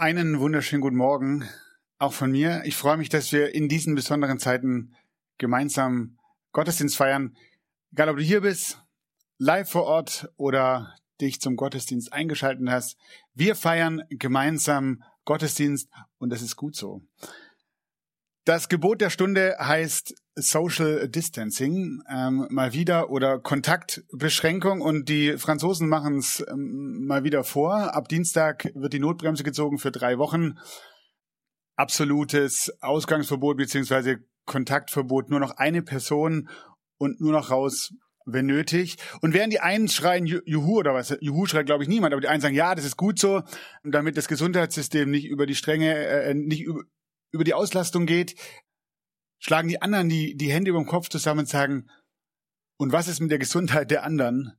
Einen wunderschönen guten Morgen auch von mir. Ich freue mich, dass wir in diesen besonderen Zeiten gemeinsam Gottesdienst feiern. Egal, ob du hier bist, live vor Ort oder dich zum Gottesdienst eingeschaltet hast. Wir feiern gemeinsam Gottesdienst und das ist gut so. Das Gebot der Stunde heißt Social Distancing ähm, mal wieder oder Kontaktbeschränkung und die Franzosen machen es ähm, mal wieder vor. Ab Dienstag wird die Notbremse gezogen für drei Wochen. Absolutes Ausgangsverbot beziehungsweise Kontaktverbot. Nur noch eine Person und nur noch raus, wenn nötig. Und während die einen schreien Juhu oder was, Juhu schreit glaube ich niemand, aber die einen sagen, ja, das ist gut so, damit das Gesundheitssystem nicht über die Stränge, äh, nicht über, über die Auslastung geht, schlagen die anderen die, die Hände über dem Kopf zusammen und sagen, und was ist mit der Gesundheit der anderen?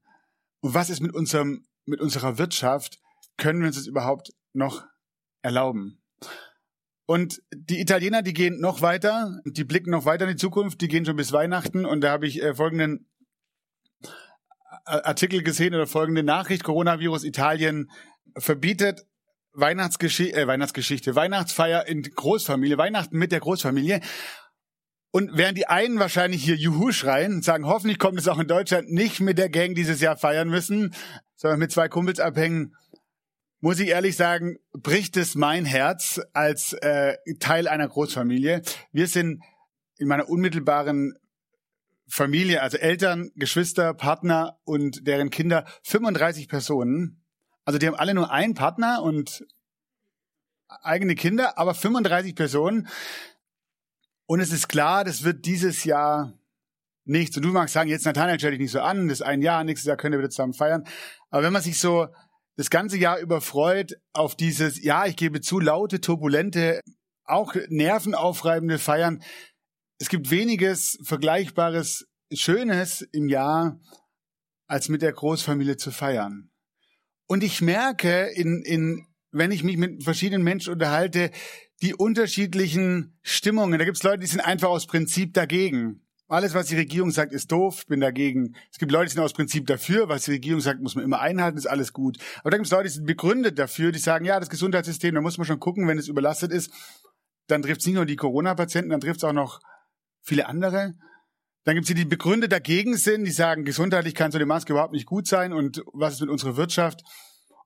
Und was ist mit unserem, mit unserer Wirtschaft? Können wir uns das überhaupt noch erlauben? Und die Italiener, die gehen noch weiter, die blicken noch weiter in die Zukunft, die gehen schon bis Weihnachten und da habe ich äh, folgenden Artikel gesehen oder folgende Nachricht, Coronavirus Italien verbietet Weihnachtsgeschichte, äh, Weihnachtsgeschichte, Weihnachtsfeier in Großfamilie, Weihnachten mit der Großfamilie. Und während die einen wahrscheinlich hier Juhu schreien und sagen, hoffentlich kommt es auch in Deutschland nicht mit der Gang dieses Jahr feiern müssen, sondern mit zwei Kumpels abhängen, muss ich ehrlich sagen, bricht es mein Herz als äh, Teil einer Großfamilie. Wir sind in meiner unmittelbaren Familie, also Eltern, Geschwister, Partner und deren Kinder 35 Personen. Also die haben alle nur einen Partner und eigene Kinder, aber 35 Personen. Und es ist klar, das wird dieses Jahr nichts. Und du magst sagen, jetzt Nathanael stell dich nicht so an, das ist ein Jahr, nächstes Jahr können wir wieder zusammen feiern. Aber wenn man sich so das ganze Jahr über freut auf dieses, ja, ich gebe zu, laute, turbulente, auch nervenaufreibende Feiern. Es gibt weniges Vergleichbares, Schönes im Jahr, als mit der Großfamilie zu feiern. Und ich merke, in, in, wenn ich mich mit verschiedenen Menschen unterhalte, die unterschiedlichen Stimmungen. Da gibt es Leute, die sind einfach aus Prinzip dagegen. Alles, was die Regierung sagt, ist doof, bin dagegen. Es gibt Leute, die sind aus Prinzip dafür, was die Regierung sagt, muss man immer einhalten, ist alles gut. Aber da gibt es Leute, die sind begründet dafür, die sagen, ja, das Gesundheitssystem, da muss man schon gucken, wenn es überlastet ist, dann trifft es nicht nur die Corona-Patienten, dann trifft es auch noch viele andere. Dann gibt es die, die begründet dagegen sind, die sagen, gesundheitlich kann so eine Maske überhaupt nicht gut sein und was ist mit unserer Wirtschaft?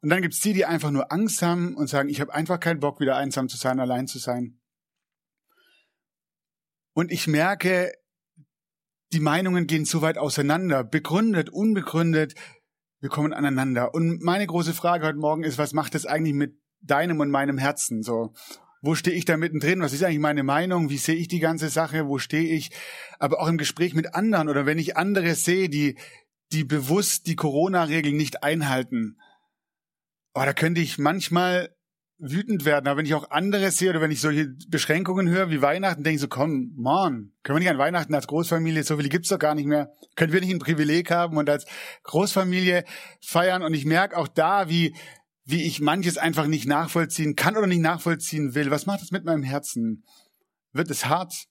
Und dann gibt es die, die einfach nur Angst haben und sagen, ich habe einfach keinen Bock, wieder einsam zu sein, allein zu sein. Und ich merke, die Meinungen gehen so weit auseinander, begründet, unbegründet, wir kommen aneinander. Und meine große Frage heute Morgen ist, was macht das eigentlich mit deinem und meinem Herzen so? Wo stehe ich da mittendrin? Was ist eigentlich meine Meinung? Wie sehe ich die ganze Sache? Wo stehe ich? Aber auch im Gespräch mit anderen oder wenn ich andere sehe, die, die bewusst die Corona-Regeln nicht einhalten. Oh, da könnte ich manchmal wütend werden. Aber wenn ich auch andere sehe oder wenn ich solche Beschränkungen höre wie Weihnachten, denke ich so, komm, man, können wir nicht an Weihnachten als Großfamilie, so viele gibt's doch gar nicht mehr. Können wir nicht ein Privileg haben und als Großfamilie feiern? Und ich merke auch da, wie, wie ich manches einfach nicht nachvollziehen kann oder nicht nachvollziehen will. Was macht das mit meinem Herzen? Wird es hart?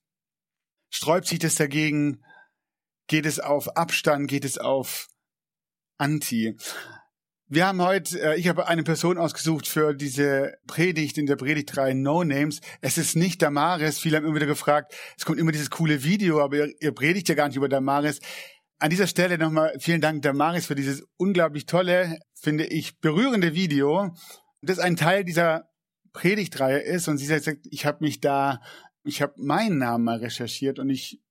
Sträubt sich das dagegen? Geht es auf Abstand? Geht es auf Anti? Wir haben heute, äh, ich habe eine Person ausgesucht für diese Predigt in der Predigt 3 No Names. Es ist nicht Damaris. Viele haben immer wieder gefragt, es kommt immer dieses coole Video, aber ihr, ihr predigt ja gar nicht über Damaris. An dieser Stelle nochmal vielen Dank Damaris für dieses unglaublich tolle, finde ich, berührende Video. Das ein Teil dieser Predigtreihe ist und sie sagt, ich habe mich da, ich habe meinen Namen mal recherchiert und ich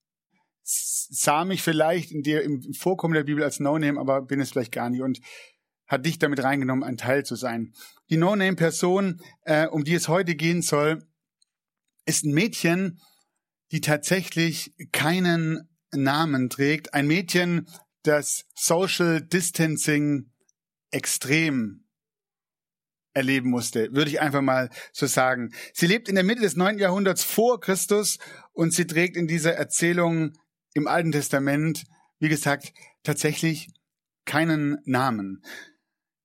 sah mich vielleicht in der, im Vorkommen der Bibel als No-Name, aber bin es vielleicht gar nicht. Und hat dich damit reingenommen, ein Teil zu sein. Die No-Name-Person, äh, um die es heute gehen soll, ist ein Mädchen, die tatsächlich keinen Namen trägt. Ein Mädchen, das Social Distancing extrem erleben musste, würde ich einfach mal so sagen. Sie lebt in der Mitte des neunten Jahrhunderts vor Christus und sie trägt in dieser Erzählung im Alten Testament, wie gesagt, tatsächlich keinen Namen.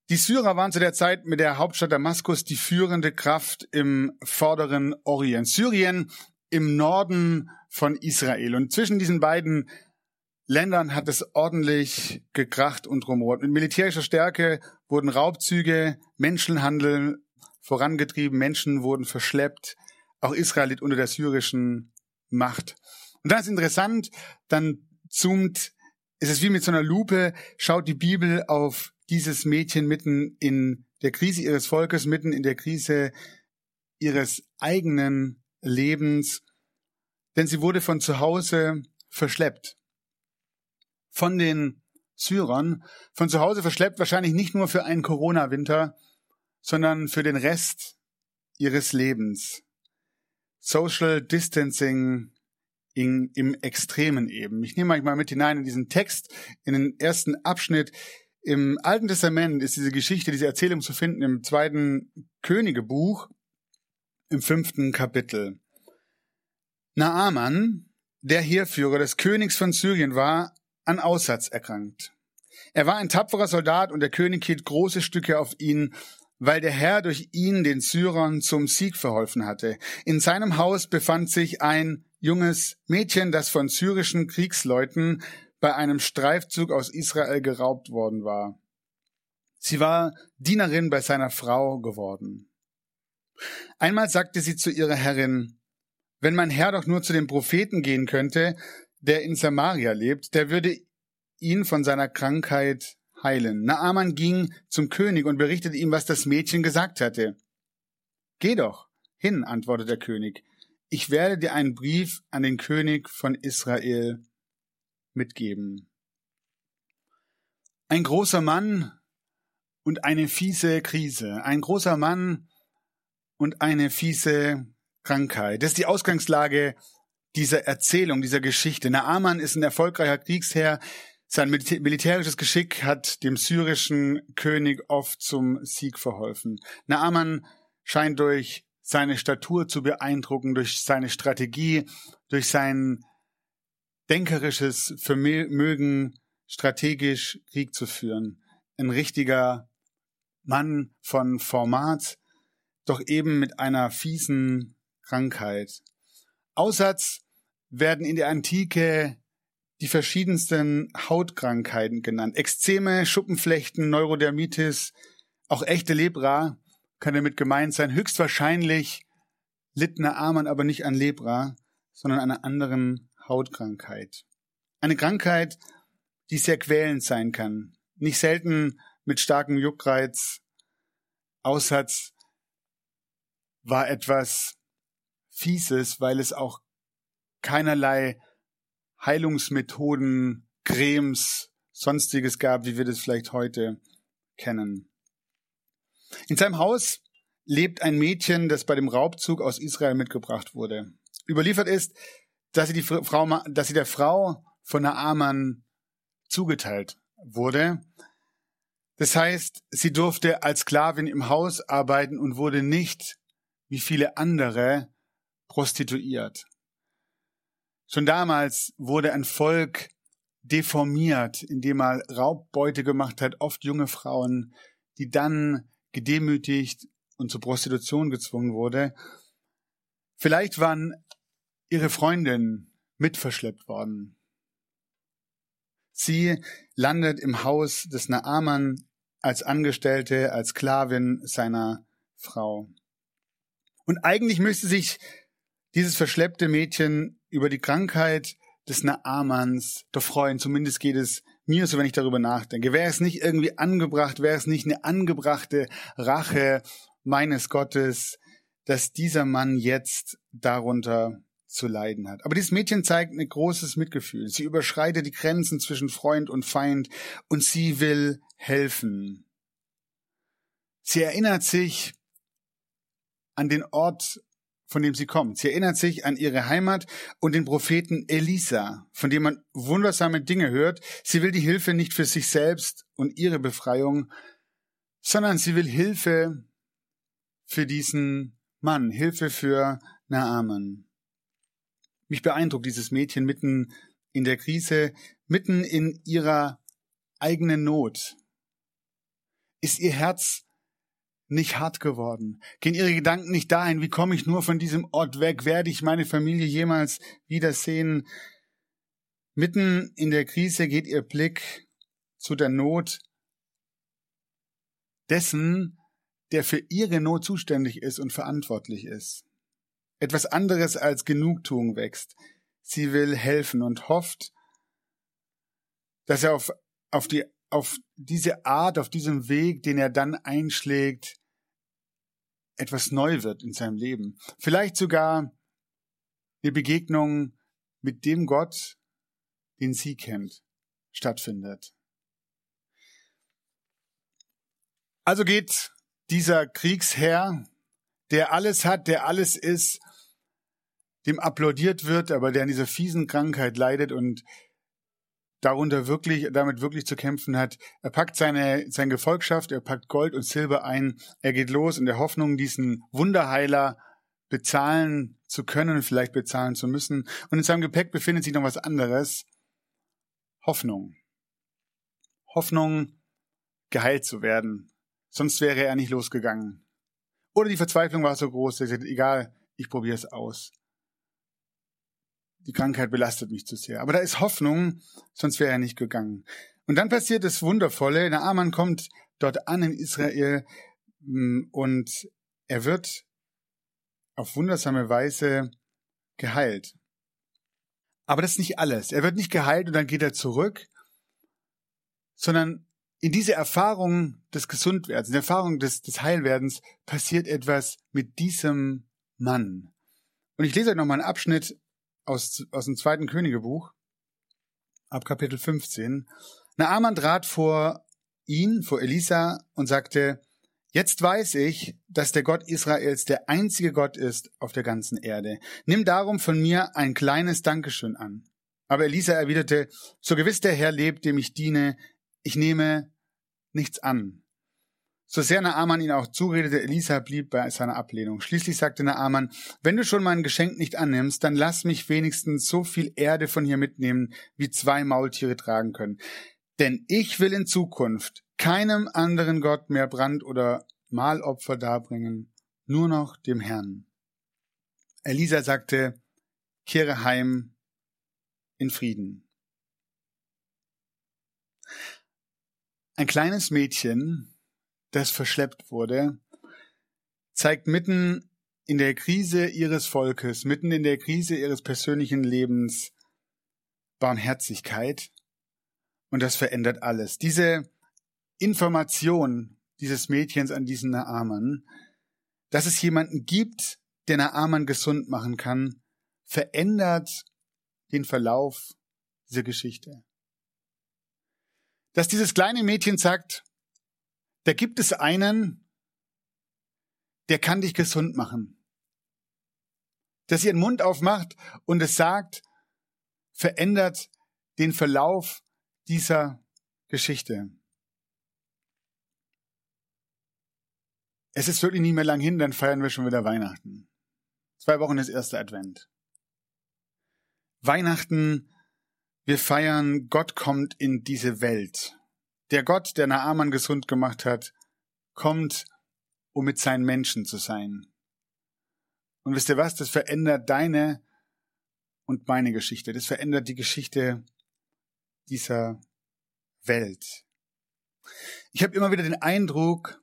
Die Syrer waren zu der Zeit mit der Hauptstadt Damaskus die führende Kraft im vorderen Orient. Syrien im Norden von Israel. Und zwischen diesen beiden Ländern hat es ordentlich gekracht und rumort. Mit militärischer Stärke wurden Raubzüge, Menschenhandel vorangetrieben, Menschen wurden verschleppt. Auch Israel litt unter der syrischen Macht. Und dann ist interessant, dann zoomt, ist es wie mit so einer Lupe, schaut die Bibel auf dieses Mädchen mitten in der Krise ihres Volkes, mitten in der Krise ihres eigenen Lebens, denn sie wurde von zu Hause verschleppt von den Syrern von zu Hause verschleppt, wahrscheinlich nicht nur für einen Corona-Winter, sondern für den Rest ihres Lebens. Social Distancing in, im Extremen eben. Ich nehme euch mal mit hinein in diesen Text, in den ersten Abschnitt. Im Alten Testament ist diese Geschichte, diese Erzählung zu finden im zweiten Königebuch, im fünften Kapitel. Naaman, der Heerführer des Königs von Syrien war, an Aussatz erkrankt. Er war ein tapferer Soldat und der König hielt große Stücke auf ihn, weil der Herr durch ihn den Syrern zum Sieg verholfen hatte. In seinem Haus befand sich ein junges Mädchen, das von syrischen Kriegsleuten bei einem Streifzug aus Israel geraubt worden war. Sie war Dienerin bei seiner Frau geworden. Einmal sagte sie zu ihrer Herrin, wenn mein Herr doch nur zu den Propheten gehen könnte, der in Samaria lebt, der würde ihn von seiner Krankheit heilen. Naaman ging zum König und berichtete ihm, was das Mädchen gesagt hatte. Geh doch hin, antwortete der König. Ich werde dir einen Brief an den König von Israel mitgeben. Ein großer Mann und eine fiese Krise. Ein großer Mann und eine fiese Krankheit. Das ist die Ausgangslage dieser Erzählung, dieser Geschichte. Naaman ist ein erfolgreicher Kriegsherr. Sein militärisches Geschick hat dem syrischen König oft zum Sieg verholfen. Naaman scheint durch seine Statur zu beeindrucken, durch seine Strategie, durch sein denkerisches Vermögen, strategisch Krieg zu führen. Ein richtiger Mann von Format, doch eben mit einer fiesen Krankheit. Aussatz werden in der Antike die verschiedensten Hautkrankheiten genannt. Ekzeme, Schuppenflechten, Neurodermitis, auch echte Lepra kann damit gemeint sein. Höchstwahrscheinlich litt Naaman aber nicht an Lepra, sondern einer anderen Hautkrankheit. Eine Krankheit, die sehr quälend sein kann. Nicht selten mit starkem Juckreiz. Aussatz war etwas Fieses, weil es auch keinerlei Heilungsmethoden, Cremes, sonstiges gab, wie wir das vielleicht heute kennen. In seinem Haus lebt ein Mädchen, das bei dem Raubzug aus Israel mitgebracht wurde. Überliefert ist, dass sie, die Frau, dass sie der Frau von Naaman zugeteilt wurde. Das heißt, sie durfte als Sklavin im Haus arbeiten und wurde nicht, wie viele andere, prostituiert. Schon damals wurde ein Volk deformiert, indem er Raubbeute gemacht hat, oft junge Frauen, die dann gedemütigt und zur Prostitution gezwungen wurde. Vielleicht waren ihre Freundinnen mitverschleppt worden. Sie landet im Haus des Naaman als Angestellte, als Sklavin seiner Frau. Und eigentlich müsste sich dieses verschleppte Mädchen über die Krankheit des Naamans doch freuen. Zumindest geht es mir so, wenn ich darüber nachdenke. Wäre es nicht irgendwie angebracht, wäre es nicht eine angebrachte Rache meines Gottes, dass dieser Mann jetzt darunter zu leiden hat. Aber dieses Mädchen zeigt ein großes Mitgefühl. Sie überschreitet die Grenzen zwischen Freund und Feind und sie will helfen. Sie erinnert sich an den Ort von dem sie kommt. Sie erinnert sich an ihre Heimat und den Propheten Elisa, von dem man wundersame Dinge hört. Sie will die Hilfe nicht für sich selbst und ihre Befreiung, sondern sie will Hilfe für diesen Mann, Hilfe für Naaman. Mich beeindruckt dieses Mädchen mitten in der Krise, mitten in ihrer eigenen Not. Ist ihr Herz nicht hart geworden? Gehen ihre Gedanken nicht dahin, wie komme ich nur von diesem Ort weg? Werde ich meine Familie jemals wiedersehen? Mitten in der Krise geht ihr Blick zu der Not dessen, der für ihre Not zuständig ist und verantwortlich ist. Etwas anderes als Genugtuung wächst. Sie will helfen und hofft, dass er auf, auf die auf diese Art, auf diesem Weg, den er dann einschlägt, etwas neu wird in seinem Leben. Vielleicht sogar eine Begegnung mit dem Gott, den sie kennt, stattfindet. Also geht dieser Kriegsherr, der alles hat, der alles ist, dem applaudiert wird, aber der an dieser fiesen Krankheit leidet und darunter wirklich, damit wirklich zu kämpfen hat. Er packt seine, seine Gefolgschaft, er packt Gold und Silber ein, er geht los in der Hoffnung, diesen Wunderheiler bezahlen zu können, vielleicht bezahlen zu müssen. Und in seinem Gepäck befindet sich noch was anderes. Hoffnung. Hoffnung, geheilt zu werden. Sonst wäre er nicht losgegangen. Oder die Verzweiflung war so groß, dass er sagt, egal, ich probiere es aus die Krankheit belastet mich zu sehr. Aber da ist Hoffnung, sonst wäre er nicht gegangen. Und dann passiert das Wundervolle. Der Amann kommt dort an in Israel mm, und er wird auf wundersame Weise geheilt. Aber das ist nicht alles. Er wird nicht geheilt und dann geht er zurück, sondern in dieser Erfahrung des Gesundwerdens, in der Erfahrung des, des Heilwerdens passiert etwas mit diesem Mann. Und ich lese euch noch mal einen Abschnitt aus, aus dem zweiten Königebuch, ab Kapitel 15. Naaman trat vor ihn, vor Elisa und sagte, Jetzt weiß ich, dass der Gott Israels der einzige Gott ist auf der ganzen Erde. Nimm darum von mir ein kleines Dankeschön an. Aber Elisa erwiderte, so gewiss der Herr lebt, dem ich diene, ich nehme nichts an. So sehr Naaman ihn auch zuredete, Elisa blieb bei seiner Ablehnung. Schließlich sagte Naaman, wenn du schon mein Geschenk nicht annimmst, dann lass mich wenigstens so viel Erde von hier mitnehmen, wie zwei Maultiere tragen können. Denn ich will in Zukunft keinem anderen Gott mehr Brand- oder Mahlopfer darbringen, nur noch dem Herrn. Elisa sagte, kehre heim in Frieden. Ein kleines Mädchen das verschleppt wurde, zeigt mitten in der Krise ihres Volkes, mitten in der Krise ihres persönlichen Lebens Barmherzigkeit und das verändert alles. Diese Information dieses Mädchens an diesen Naaman, dass es jemanden gibt, der Naaman gesund machen kann, verändert den Verlauf dieser Geschichte. Dass dieses kleine Mädchen sagt, da gibt es einen, der kann dich gesund machen. Dass ihren Mund aufmacht und es sagt, verändert den Verlauf dieser Geschichte. Es ist wirklich nicht mehr lang hin, dann feiern wir schon wieder Weihnachten. Zwei Wochen ist erster Advent. Weihnachten, wir feiern, Gott kommt in diese Welt. Der Gott, der Naaman gesund gemacht hat, kommt, um mit seinen Menschen zu sein. Und wisst ihr was? Das verändert deine und meine Geschichte. Das verändert die Geschichte dieser Welt. Ich habe immer wieder den Eindruck,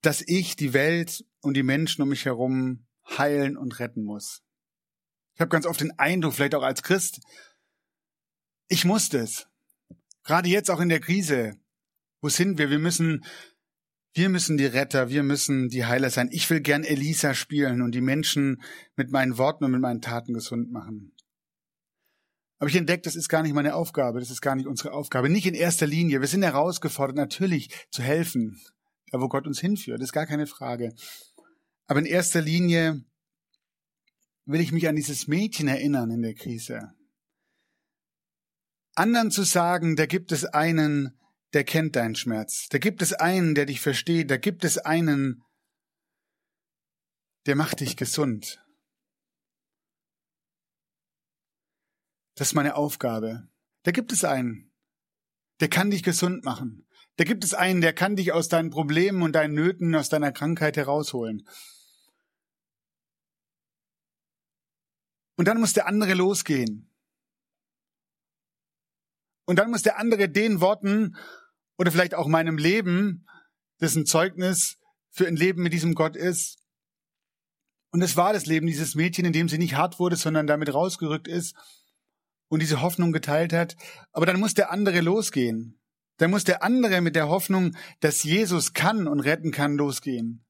dass ich die Welt und die Menschen um mich herum heilen und retten muss. Ich habe ganz oft den Eindruck, vielleicht auch als Christ, ich muss das. Gerade jetzt auch in der Krise. Wo sind wir? Wir müssen, wir müssen die Retter, wir müssen die Heiler sein. Ich will gern Elisa spielen und die Menschen mit meinen Worten und mit meinen Taten gesund machen. Aber ich entdecke, das ist gar nicht meine Aufgabe, das ist gar nicht unsere Aufgabe. Nicht in erster Linie. Wir sind herausgefordert, natürlich zu helfen, da wo Gott uns hinführt. Ist gar keine Frage. Aber in erster Linie will ich mich an dieses Mädchen erinnern in der Krise. Anderen zu sagen, da gibt es einen, der kennt deinen Schmerz. Da gibt es einen, der dich versteht. Da gibt es einen, der macht dich gesund. Das ist meine Aufgabe. Da gibt es einen, der kann dich gesund machen. Da gibt es einen, der kann dich aus deinen Problemen und deinen Nöten, aus deiner Krankheit herausholen. Und dann muss der andere losgehen. Und dann muss der andere den Worten oder vielleicht auch meinem Leben, das ein Zeugnis für ein Leben mit diesem Gott ist. Und es war das Leben dieses Mädchen, in dem sie nicht hart wurde, sondern damit rausgerückt ist und diese Hoffnung geteilt hat. Aber dann muss der andere losgehen. Dann muss der andere mit der Hoffnung, dass Jesus kann und retten kann, losgehen.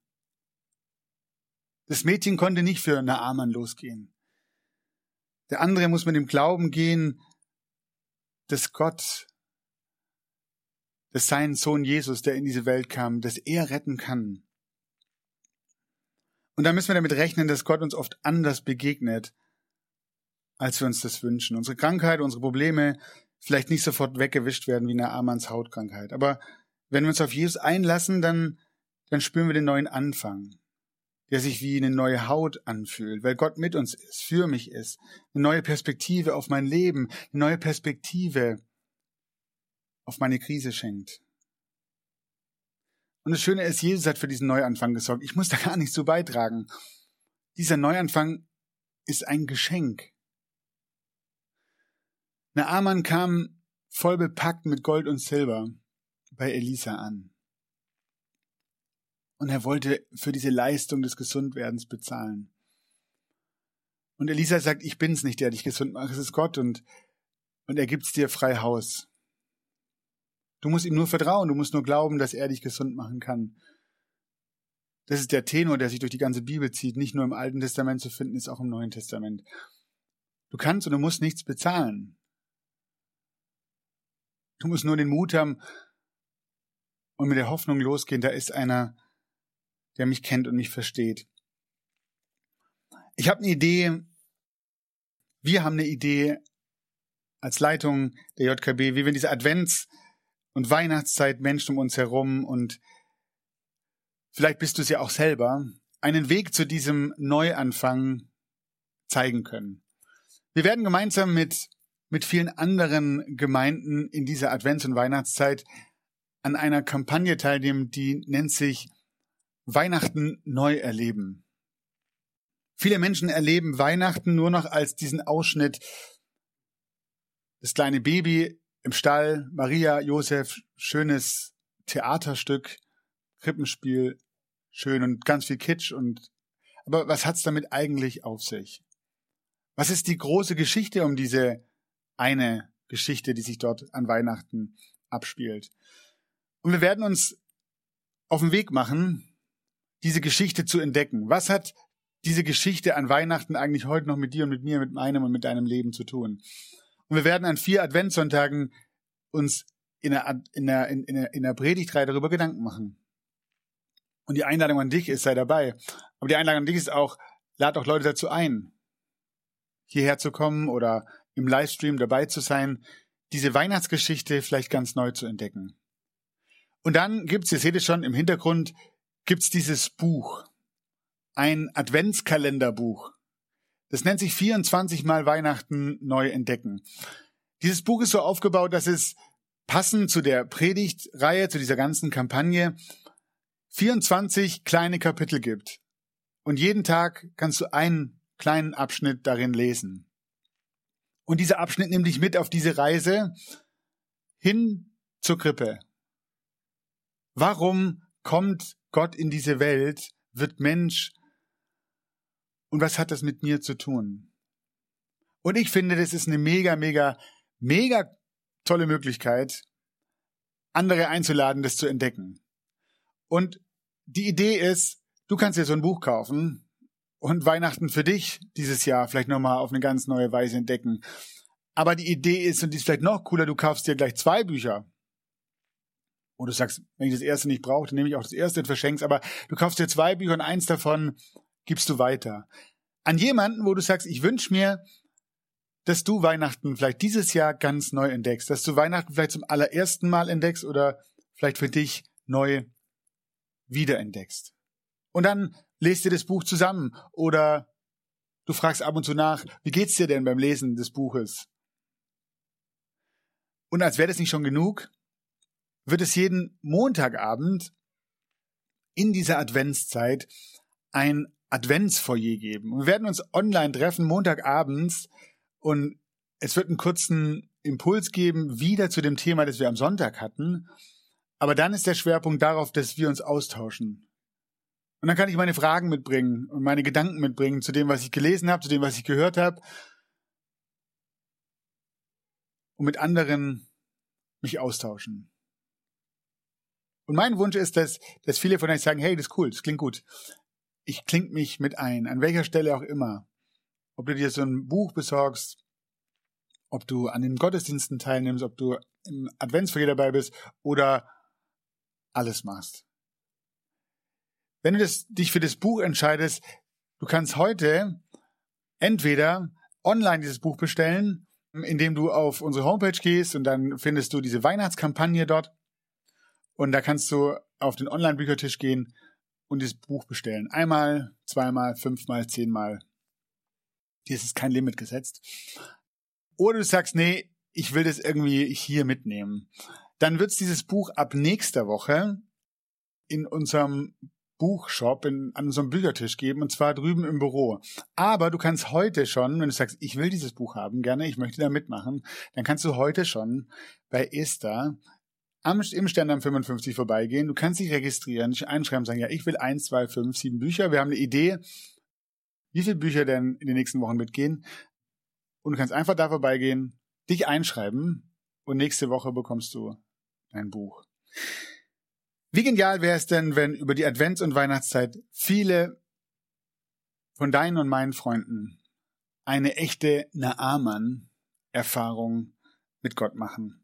Das Mädchen konnte nicht für Naaman losgehen. Der andere muss mit dem Glauben gehen, dass Gott, dass sein Sohn Jesus, der in diese Welt kam, dass er retten kann. Und da müssen wir damit rechnen, dass Gott uns oft anders begegnet, als wir uns das wünschen. Unsere Krankheit, unsere Probleme vielleicht nicht sofort weggewischt werden wie eine Amans Hautkrankheit. Aber wenn wir uns auf Jesus einlassen, dann, dann spüren wir den neuen Anfang, der sich wie eine neue Haut anfühlt, weil Gott mit uns ist, für mich ist. Eine neue Perspektive auf mein Leben, eine neue Perspektive auf meine Krise schenkt. Und das Schöne ist, Jesus hat für diesen Neuanfang gesorgt. Ich muss da gar nichts zu beitragen. Dieser Neuanfang ist ein Geschenk. Naaman kam voll bepackt mit Gold und Silber bei Elisa an. Und er wollte für diese Leistung des Gesundwerdens bezahlen. Und Elisa sagt, ich bin's nicht, der dich gesund macht, es ist Gott und, und er gibt's dir frei Haus. Du musst ihm nur vertrauen, du musst nur glauben, dass er dich gesund machen kann. Das ist der Tenor, der sich durch die ganze Bibel zieht, nicht nur im Alten Testament zu finden, ist auch im Neuen Testament. Du kannst und du musst nichts bezahlen. Du musst nur den Mut haben und mit der Hoffnung losgehen, da ist einer, der mich kennt und mich versteht. Ich habe eine Idee, wir haben eine Idee als Leitung der JKB, wie wir in dieser Advents- und Weihnachtszeit Menschen um uns herum und vielleicht bist du es ja auch selber, einen Weg zu diesem Neuanfang zeigen können. Wir werden gemeinsam mit mit vielen anderen Gemeinden in dieser Advents- und Weihnachtszeit an einer Kampagne teilnehmen, die nennt sich Weihnachten neu erleben. Viele Menschen erleben Weihnachten nur noch als diesen Ausschnitt, das kleine Baby im Stall, Maria, Josef, schönes Theaterstück, Krippenspiel, schön und ganz viel Kitsch und aber was hat's damit eigentlich auf sich? Was ist die große Geschichte um diese eine Geschichte, die sich dort an Weihnachten abspielt. Und wir werden uns auf den Weg machen, diese Geschichte zu entdecken. Was hat diese Geschichte an Weihnachten eigentlich heute noch mit dir und mit mir, mit meinem und mit deinem Leben zu tun? Und wir werden an vier Adventssonntagen uns in der, in der, in der, in der Predigtreihe darüber Gedanken machen. Und die Einladung an dich ist, sei dabei. Aber die Einladung an dich ist auch, lad auch Leute dazu ein, hierher zu kommen oder im Livestream dabei zu sein, diese Weihnachtsgeschichte vielleicht ganz neu zu entdecken. Und dann gibt's, ihr seht es schon im Hintergrund, gibt's dieses Buch. Ein Adventskalenderbuch. Das nennt sich 24 Mal Weihnachten neu entdecken. Dieses Buch ist so aufgebaut, dass es passend zu der Predigtreihe, zu dieser ganzen Kampagne, 24 kleine Kapitel gibt. Und jeden Tag kannst du einen kleinen Abschnitt darin lesen. Und dieser Abschnitt nimmt dich mit auf diese Reise hin zur Krippe. Warum kommt Gott in diese Welt, wird Mensch und was hat das mit mir zu tun? Und ich finde, das ist eine mega, mega, mega tolle Möglichkeit, andere einzuladen, das zu entdecken. Und die Idee ist, du kannst dir so ein Buch kaufen, und Weihnachten für dich dieses Jahr vielleicht nochmal auf eine ganz neue Weise entdecken. Aber die Idee ist, und die ist vielleicht noch cooler, du kaufst dir gleich zwei Bücher. Und du sagst, wenn ich das erste nicht brauche, dann nehme ich auch das erste und verschenk's. Aber du kaufst dir zwei Bücher und eins davon gibst du weiter. An jemanden, wo du sagst, ich wünsche mir, dass du Weihnachten vielleicht dieses Jahr ganz neu entdeckst, dass du Weihnachten vielleicht zum allerersten Mal entdeckst oder vielleicht für dich neu wiederentdeckst. Und dann lest dir das Buch zusammen oder du fragst ab und zu nach, wie geht's dir denn beim Lesen des Buches? Und als wäre das nicht schon genug, wird es jeden Montagabend in dieser Adventszeit ein Adventsfoyer geben. wir werden uns online treffen, Montagabends, und es wird einen kurzen Impuls geben, wieder zu dem Thema, das wir am Sonntag hatten. Aber dann ist der Schwerpunkt darauf, dass wir uns austauschen. Und dann kann ich meine Fragen mitbringen und meine Gedanken mitbringen zu dem, was ich gelesen habe, zu dem, was ich gehört habe. Und mit anderen mich austauschen. Und mein Wunsch ist, dass, dass viele von euch sagen, hey, das ist cool, das klingt gut. Ich kling mich mit ein, an welcher Stelle auch immer. Ob du dir so ein Buch besorgst, ob du an den Gottesdiensten teilnimmst, ob du im Adventsfeier dabei bist oder alles machst. Wenn du das, dich für das Buch entscheidest, du kannst heute entweder online dieses Buch bestellen, indem du auf unsere Homepage gehst und dann findest du diese Weihnachtskampagne dort und da kannst du auf den Online-Büchertisch gehen und dieses Buch bestellen. Einmal, zweimal, fünfmal, zehnmal. Hier ist kein Limit gesetzt. Oder du sagst, nee, ich will das irgendwie hier mitnehmen. Dann wird es dieses Buch ab nächster Woche in unserem Buchshop in, an unserem Büchertisch geben und zwar drüben im Büro. Aber du kannst heute schon, wenn du sagst, ich will dieses Buch haben, gerne, ich möchte da mitmachen, dann kannst du heute schon bei Esther am, im am 55 vorbeigehen. Du kannst dich registrieren, dich einschreiben, sagen, ja, ich will eins, zwei, fünf, sieben Bücher. Wir haben eine Idee, wie viele Bücher denn in den nächsten Wochen mitgehen. Und du kannst einfach da vorbeigehen, dich einschreiben und nächste Woche bekommst du dein Buch. Wie genial wäre es denn, wenn über die Advents- und Weihnachtszeit viele von deinen und meinen Freunden eine echte Naaman-Erfahrung mit Gott machen.